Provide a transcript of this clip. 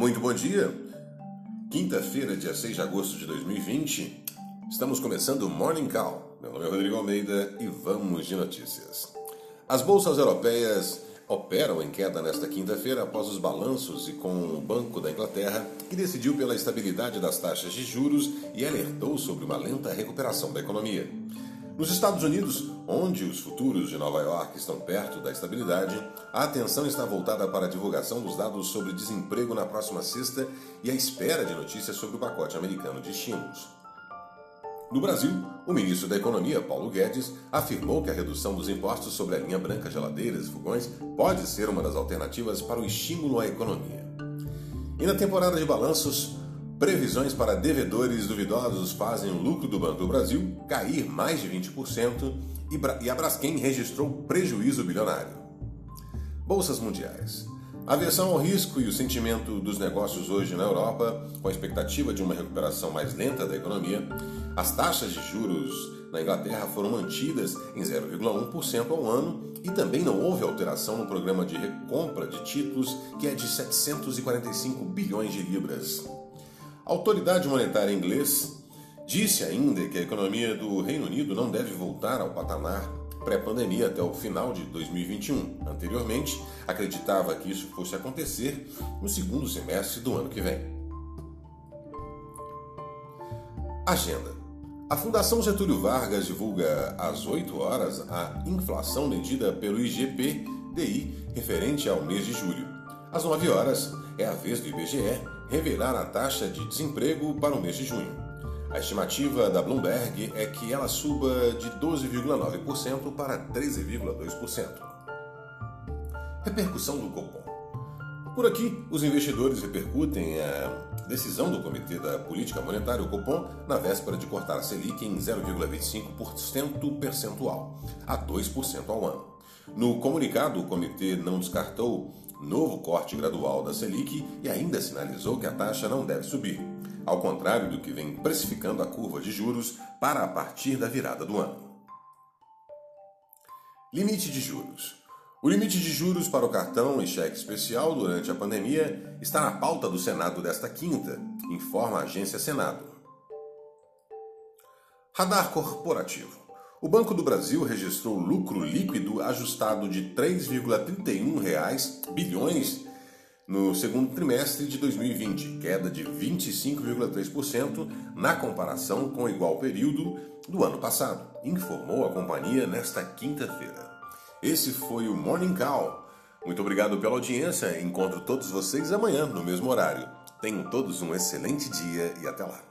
Muito bom dia. Quinta-feira, dia 6 de agosto de 2020. Estamos começando o Morning Call. Meu nome é Rodrigo Almeida e vamos de notícias. As bolsas europeias operam em queda nesta quinta-feira após os balanços e com o Banco da Inglaterra, que decidiu pela estabilidade das taxas de juros e alertou sobre uma lenta recuperação da economia. Nos Estados Unidos, onde os futuros de Nova York estão perto da estabilidade, a atenção está voltada para a divulgação dos dados sobre desemprego na próxima sexta e a espera de notícias sobre o pacote americano de estímulos. No Brasil, o ministro da Economia, Paulo Guedes, afirmou que a redução dos impostos sobre a linha branca geladeiras e fogões pode ser uma das alternativas para o estímulo à economia. E na temporada de balanços, Previsões para devedores duvidosos fazem o lucro do Banco do Brasil cair mais de 20% e a Braskem registrou prejuízo bilionário. Bolsas mundiais. A aversão ao risco e o sentimento dos negócios hoje na Europa, com a expectativa de uma recuperação mais lenta da economia, as taxas de juros na Inglaterra foram mantidas em 0,1% ao ano e também não houve alteração no programa de recompra de títulos, que é de 745 bilhões de libras. Autoridade monetária inglesa disse ainda que a economia do Reino Unido não deve voltar ao patamar pré-pandemia até o final de 2021. Anteriormente, acreditava que isso fosse acontecer no segundo semestre do ano que vem. Agenda. A Fundação Getúlio Vargas divulga às 8 horas a inflação medida pelo IGP-DI referente ao mês de julho. Às 9 horas é a vez do IBGE revelar a taxa de desemprego para o mês de junho. A estimativa da Bloomberg é que ela suba de 12,9% para 13,2%. Repercussão do Copom. Por aqui, os investidores repercutem a decisão do Comitê da Política Monetária, o Copom, na véspera de cortar a Selic em 0,25% percentual, a 2% ao ano. No comunicado, o comitê não descartou novo corte gradual da Selic e ainda sinalizou que a taxa não deve subir, ao contrário do que vem precificando a curva de juros para a partir da virada do ano. Limite de juros. O limite de juros para o cartão e cheque especial durante a pandemia está na pauta do Senado desta quinta, informa a agência Senado. Radar corporativo. O Banco do Brasil registrou lucro líquido ajustado de 3,31 bilhões no segundo trimestre de 2020, queda de 25,3% na comparação com o igual período do ano passado, informou a companhia nesta quinta-feira. Esse foi o Morning Call. Muito obrigado pela audiência. Encontro todos vocês amanhã no mesmo horário. Tenham todos um excelente dia e até lá.